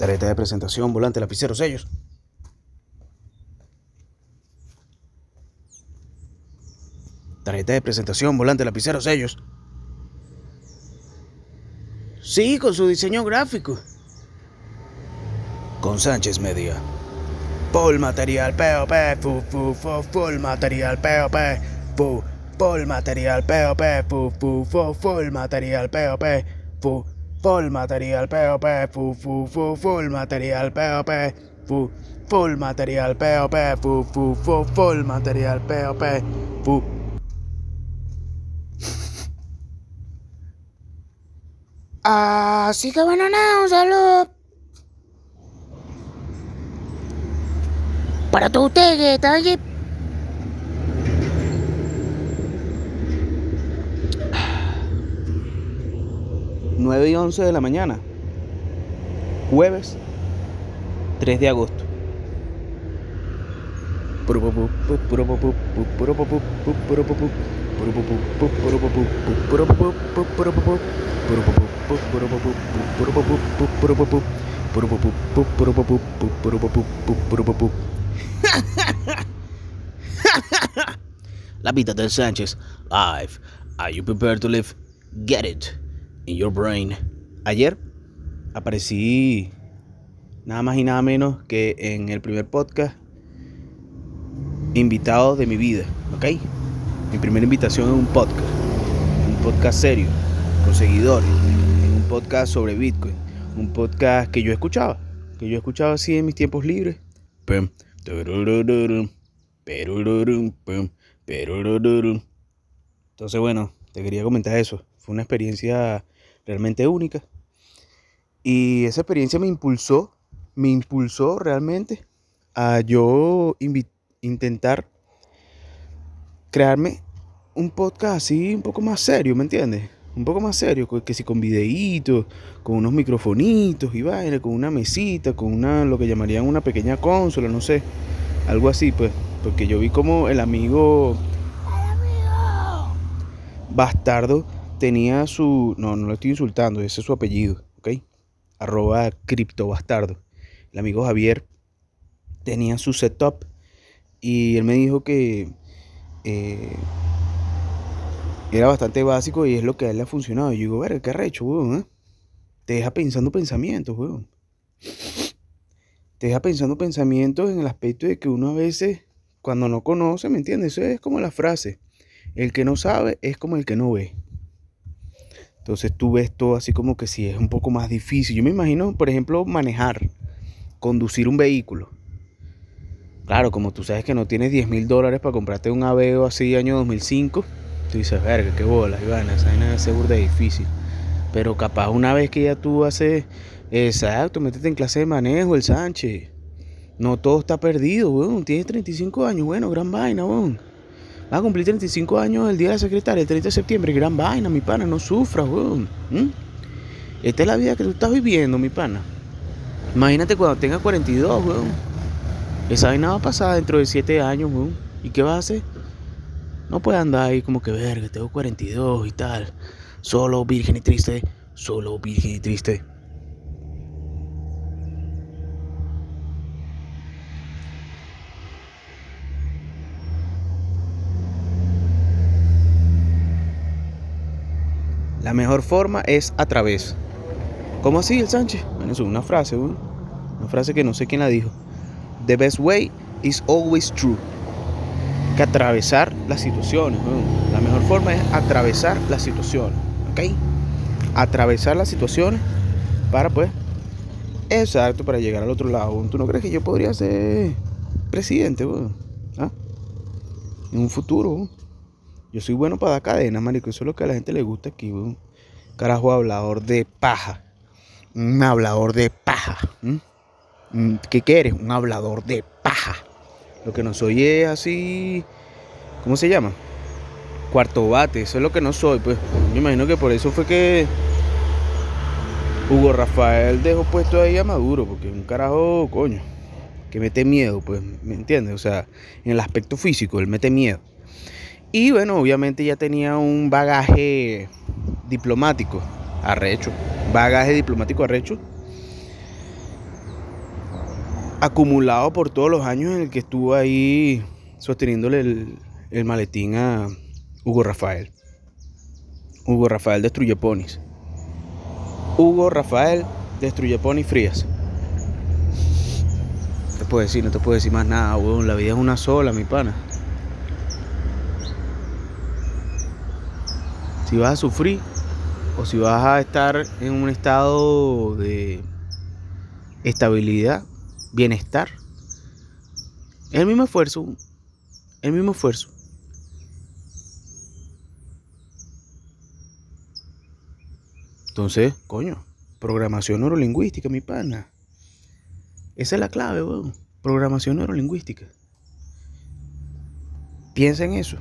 Tarjeta de presentación, volante, lapicero, sellos. Tarjeta de presentación, volante, lapicero, sellos. Sí, con su diseño gráfico. Con Sánchez Media. Full material POP, fu, fu, fu, full material POP, fu, full material POP, fu, fu, fu, full material POP, fu, Full material POP, fu, fu, fu, full material POP, fu, full material POP, fu, fu, fu, full material POP, fu. Así que bueno, no, un saludo. Para todos ustedes están. 9 y 11 de la mañana, jueves 3 de agosto. La vida del Sánchez, live. Are you prepared to live? Get it in your brain. Ayer aparecí nada más y nada menos que en el primer podcast invitado de mi vida, ¿ok? Mi primera invitación en un podcast, un podcast serio, con seguidores, un podcast sobre Bitcoin, un podcast que yo escuchaba, que yo escuchaba así en mis tiempos libres. Entonces, bueno, te quería comentar eso. Fue una experiencia realmente única. Y esa experiencia me impulsó, me impulsó realmente a yo intentar crearme un podcast así un poco más serio, ¿me entiendes? Un poco más serio, que si con videitos, con unos microfonitos y vaina, con una mesita, con una, lo que llamarían una pequeña consola, no sé, algo así, pues, porque yo vi como el amigo Bastardo tenía su, no, no lo estoy insultando, ese es su apellido, ¿ok? Arroba criptobastardo. El amigo Javier tenía su setup y él me dijo que eh, era bastante básico y es lo que a él le ha funcionado. Yo digo, verga, qué arrecho, weón, ¿eh? Te deja pensando pensamientos, weón. Te deja pensando pensamientos en el aspecto de que uno a veces, cuando no conoce, ¿me entiendes? Eso es como la frase. El que no sabe es como el que no ve. Entonces tú ves todo así como que si es un poco más difícil. Yo me imagino, por ejemplo, manejar, conducir un vehículo. Claro, como tú sabes que no tienes 10 mil dólares para comprarte un Aveo así año 2005, tú dices, verga, qué bola, Ivana, esa vaina es de difícil. Pero capaz una vez que ya tú haces, exacto, métete en clase de manejo, el Sánchez. No todo está perdido, weón. Tienes 35 años, bueno, gran vaina, weón. Va a cumplir 35 años el día de la secretaria, el 30 de septiembre, gran vaina, mi pana, no sufras, weón. ¿Mm? Esta es la vida que tú estás viviendo, mi pana. Imagínate cuando tengas 42, weón. Esa vaina va a pasar dentro de 7 años, weón. ¿Y qué vas a hacer? No puedes andar ahí como que, verga, tengo 42 y tal. Solo, virgen y triste. Solo, virgen y triste. La mejor forma es a través. ¿Cómo así el Sánchez? Bueno, eso es una frase. Una frase que no sé quién la dijo. The best way is always true. Que atravesar las situaciones. La mejor forma es atravesar las situaciones, ¿ok? Atravesar las situaciones para, pues, exacto, para llegar al otro lado. ¿Tú no crees que yo podría ser presidente, weón? ¿Ah? En un futuro. Yo soy bueno para dar cadenas, marico. Eso es lo que a la gente le gusta aquí, weón. Carajo, hablador de paja. Un hablador de paja. ¿Qué quieres? Un hablador de paja. Lo que no soy es así. ¿Cómo se llama? Cuarto bate. Eso es lo que no soy, pues. Yo imagino que por eso fue que. Hugo Rafael dejó puesto ahí a Maduro. Porque un carajo, coño. Que mete miedo, pues. ¿Me entiendes? O sea, en el aspecto físico, él mete miedo. Y bueno, obviamente ya tenía un bagaje diplomático arrecho. Bagaje diplomático arrecho. acumulado por todos los años en el que estuvo ahí sosteniéndole el, maletín a Hugo Rafael. Hugo Rafael destruye ponis. Hugo Rafael destruye ponis frías. No te puedo decir, no te puedo decir más nada, weón. La vida es una sola, mi pana. Si vas a sufrir o si vas a estar en un estado de estabilidad, bienestar, el mismo esfuerzo, el mismo esfuerzo. Entonces, coño, programación neurolingüística, mi pana. Esa es la clave, weón. Programación neurolingüística. Piensa en eso.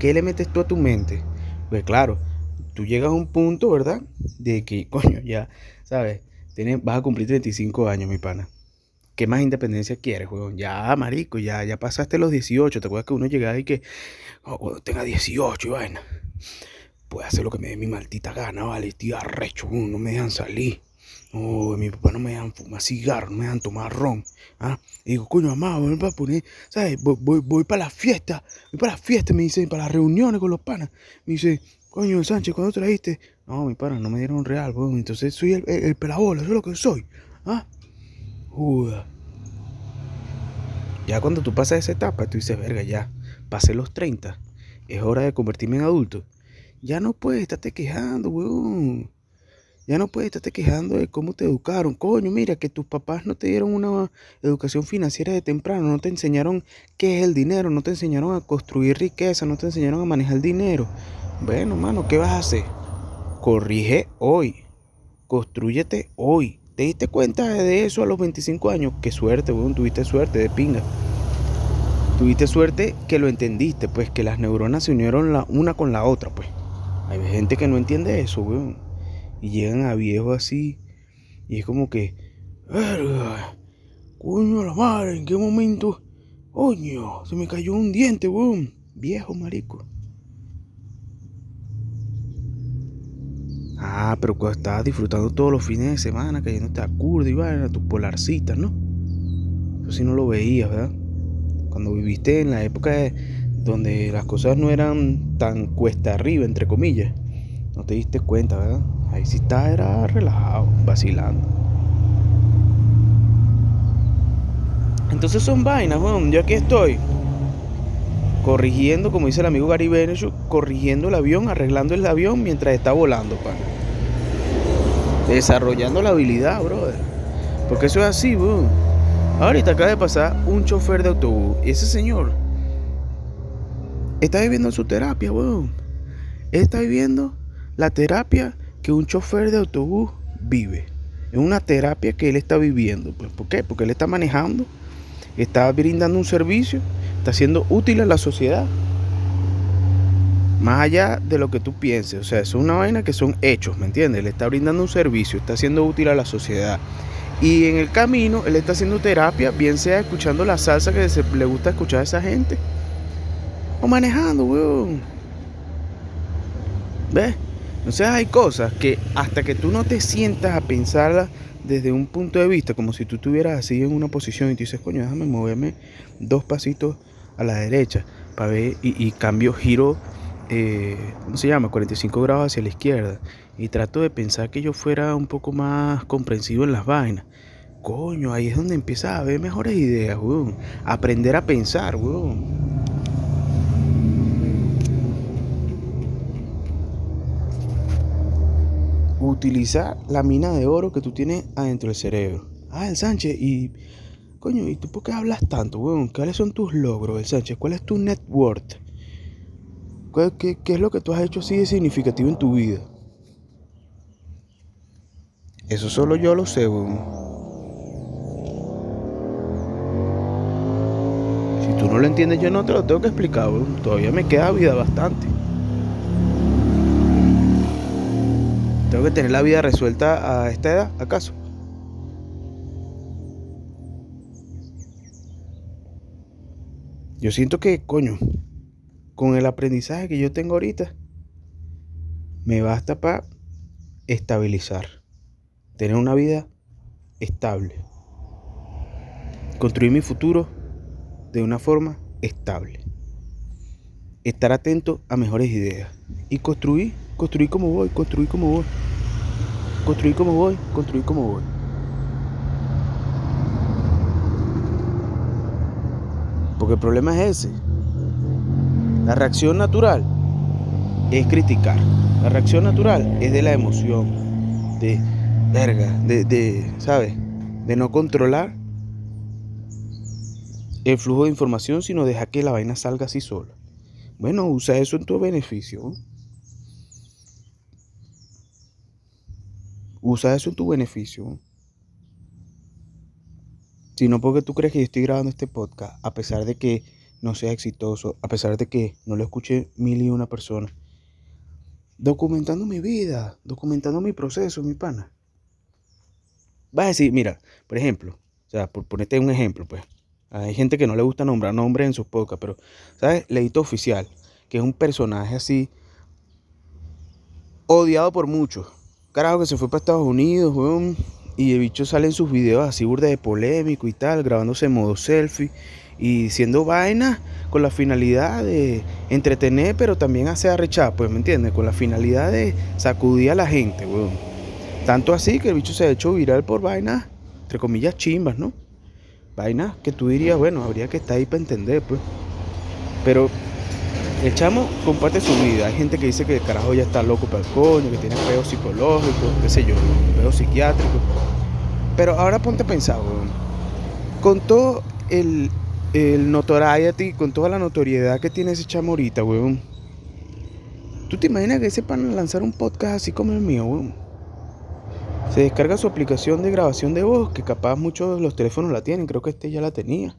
¿Qué le metes tú a tu mente? Pues claro, tú llegas a un punto, ¿verdad? De que, coño, ya, ¿sabes? Tienes, vas a cumplir 35 años, mi pana. ¿Qué más independencia quieres, weón? Ya, marico, ya, ya pasaste los 18. ¿Te acuerdas que uno llegaba y que, oh, cuando tenga 18 y vaina? Puede hacer lo que me dé mi maldita gana, vale, estoy arrecho, no me dejan salir. Oh, mi papá no me dejan fumar cigarro, no me dejan tomar ron. ¿ah? Y digo, coño, mamá, voy para poner, ¿sabes? Voy, voy, voy para la fiesta, voy para la fiesta, me dice, para las reuniones con los panas. Me dice, coño, Sánchez, ¿cuándo trajiste? No, mi pana, no me dieron real, weón. Entonces soy el, el, el pelabola, eso es lo que soy. ¿Ah? Juda. Ya cuando tú pasas esa etapa, tú dices, verga, ya, pasé los 30. Es hora de convertirme en adulto. Ya no puedes estarte quejando, weón. Ya no puedes estarte quejando de cómo te educaron. Coño, mira, que tus papás no te dieron una educación financiera de temprano, no te enseñaron qué es el dinero, no te enseñaron a construir riqueza, no te enseñaron a manejar dinero. Bueno, mano, ¿qué vas a hacer? Corrige hoy. Construyete hoy. ¿Te diste cuenta de eso a los 25 años? Qué suerte, weón, tuviste suerte de pinga. Tuviste suerte que lo entendiste, pues que las neuronas se unieron la una con la otra, pues. Hay gente que no entiende eso, weón. Y llegan a viejos así. Y es como que. ¡Verga! ¡Coño la madre! ¿En qué momento? ¡Coño! Se me cayó un diente, weón. Viejo marico. Ah, pero cuando estabas disfrutando todos los fines de semana, cayéndote a curda y vaina, tus polarcitas, ¿no? Eso sí no lo veías, ¿verdad? Cuando viviste en la época de, donde las cosas no eran tan cuesta arriba, entre comillas, no te diste cuenta, ¿verdad? Ahí sí estaba, era relajado, vacilando. Entonces son vainas, weón. Yo aquí estoy. Corrigiendo, como dice el amigo Gary Vaynerchuk, corrigiendo el avión, arreglando el avión mientras está volando, pana. Desarrollando la habilidad, brother. Porque eso es así, weón. Ahorita acaba de pasar un chofer de autobús. Y ese señor está viviendo su terapia, weón. Está viviendo la terapia que un chofer de autobús vive. Es una terapia que él está viviendo. Pues, ¿Por qué? Porque él está manejando, está brindando un servicio, está siendo útil a la sociedad. Más allá de lo que tú pienses. O sea, es una vaina que son hechos, ¿me entiendes? Él está brindando un servicio, está siendo útil a la sociedad. Y en el camino, él está haciendo terapia, bien sea escuchando la salsa que se, le gusta escuchar a esa gente. O manejando, weón. ¿Ves? Entonces hay cosas que hasta que tú no te sientas a pensarlas desde un punto de vista, como si tú estuvieras así en una posición y tú dices, coño, déjame moverme dos pasitos a la derecha para ver y, cambio, giro, eh, ¿cómo se llama? 45 grados hacia la izquierda. Y trato de pensar que yo fuera un poco más comprensivo en las vainas. Coño, ahí es donde empieza a ver mejores ideas, weón. Aprender a pensar, weón. Utilizar la mina de oro que tú tienes adentro del cerebro. Ah, el Sánchez, y. Coño, ¿y tú por qué hablas tanto, weón? ¿Cuáles son tus logros, el Sánchez? ¿Cuál es tu net worth? ¿Qué, qué, es lo que tú has hecho así de significativo en tu vida? Eso solo yo lo sé, weón. Si tú no lo entiendes, yo no te lo tengo que explicar, weón. Todavía me queda vida bastante. ¿Tengo que tener la vida resuelta a esta edad, acaso? Yo siento que, coño, con el aprendizaje que yo tengo ahorita, me basta para estabilizar, tener una vida estable. construir mi futuro de una forma estable. Estar atento a mejores ideas. Y construir, construir como voy, construir como voy. Construir como voy, construir como voy. Porque el problema es ese. La reacción natural es criticar. La reacción natural es de la emoción, de verga, de, de ¿sabes? De no controlar el flujo de información, sino deja que la vaina salga así sola. Bueno, usa eso en tu beneficio. Usa eso en tu beneficio. Si no porque tú crees que yo estoy grabando este podcast, a pesar de que no sea exitoso, a pesar de que no lo escuche mil y una personas, documentando mi vida, documentando mi proceso, mi pana. Vas a decir, mira, por ejemplo, o sea, por ponerte un ejemplo, pues, hay gente que no le gusta nombrar nombres en sus podcasts, pero, ¿sabes? Leito Oficial, que es un personaje así, odiado por muchos. Carajo que se fue para Estados Unidos, weón, y el bicho sale en sus videos así burda de polémico y tal, grabándose en modo selfie y diciendo vainas con la finalidad de entretener, pero también hacer arrechar, pues, ¿me entiendes? Con la finalidad de sacudir a la gente, weón. Tanto así que el bicho se ha hecho viral por vainas, entre comillas, chimbas, ¿no? Vainas que tú dirías, bueno, habría que estar ahí para entender, pues. Pero el chamo comparte su vida. Hay gente que dice que el carajo ya está loco para el coño, que tiene peos psicológicos, qué sé yo, peos psiquiátricos. Pero ahora ponte a pensar, weón. Con todo el, el notoriety, con toda la notoriedad que tiene ese chamo ahorita, weón. ¿Tú te imaginas que sepan lanzar un podcast así como el mío, weón? Se descarga su aplicación de grabación de voz, que capaz muchos de los teléfonos la tienen, creo que este ya la tenía.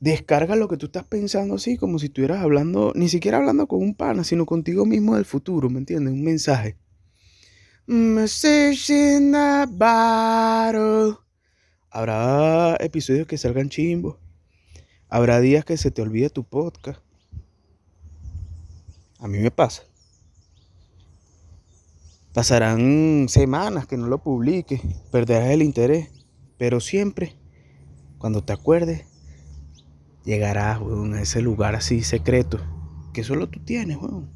Descarga lo que tú estás pensando así, como si estuvieras hablando, ni siquiera hablando con un pana, sino contigo mismo del futuro, ¿me entiendes? Un mensaje. Message in the bottle. Habrá episodios que salgan chimbos. Habrá días que se te olvide tu podcast. A mí me pasa. Pasarán semanas que no lo publiques, perderás el interés, pero siempre, cuando te acuerdes, llegarás a ese lugar así secreto que solo tú tienes. Weón.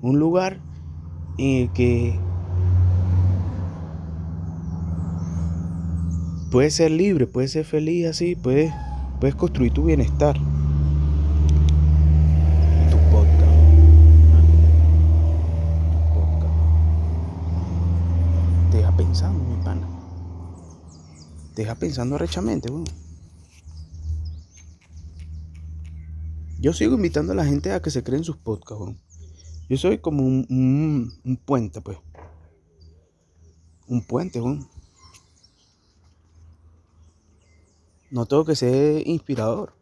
Un lugar en el que puedes ser libre, puedes ser feliz así, puedes, puedes construir tu bienestar. Tu podcast. Te deja pensando, mi pana. Te deja pensando rechamente, weón. Yo sigo invitando a la gente a que se creen sus podcasts. Yo soy como un, puente, pues. Un puente, weón. No tengo que ser inspirador.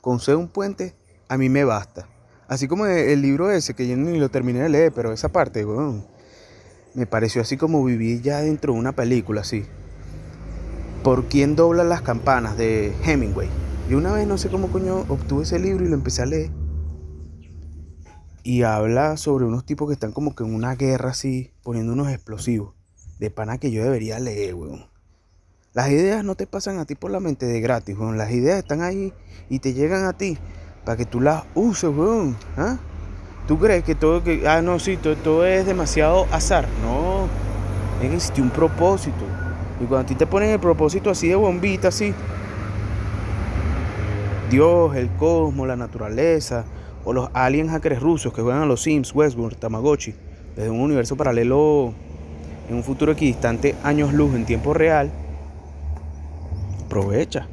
Con ser un puente, a mí me basta. Así como el libro ese, que yo ni lo terminé de leer, pero esa parte, weón, me pareció así como vivir ya dentro de una película, así. ¿Por quién dobla las campanas? de Hemingway. Yo una vez no sé cómo coño obtuve ese libro y lo empecé a leer. Y habla sobre unos tipos que están como que en una guerra así, poniendo unos explosivos. De pana que yo debería leer, weón. Las ideas no te pasan a ti por la mente de gratis, weón. Las ideas están ahí y te llegan a ti para que tú las uses, weón. ¿Ah? ¿Tú crees que todo, que, ah, no, sí, todo, todo es demasiado azar? No, existe un propósito. Y cuando a ti te ponen el propósito así de bombita, así, Dios, el cosmos, la naturaleza, o los aliens hackers rusos que juegan a los Sims, Westworld, Tamagotchi, desde un universo paralelo en un futuro equidistante, años luz en tiempo real, aprovecha.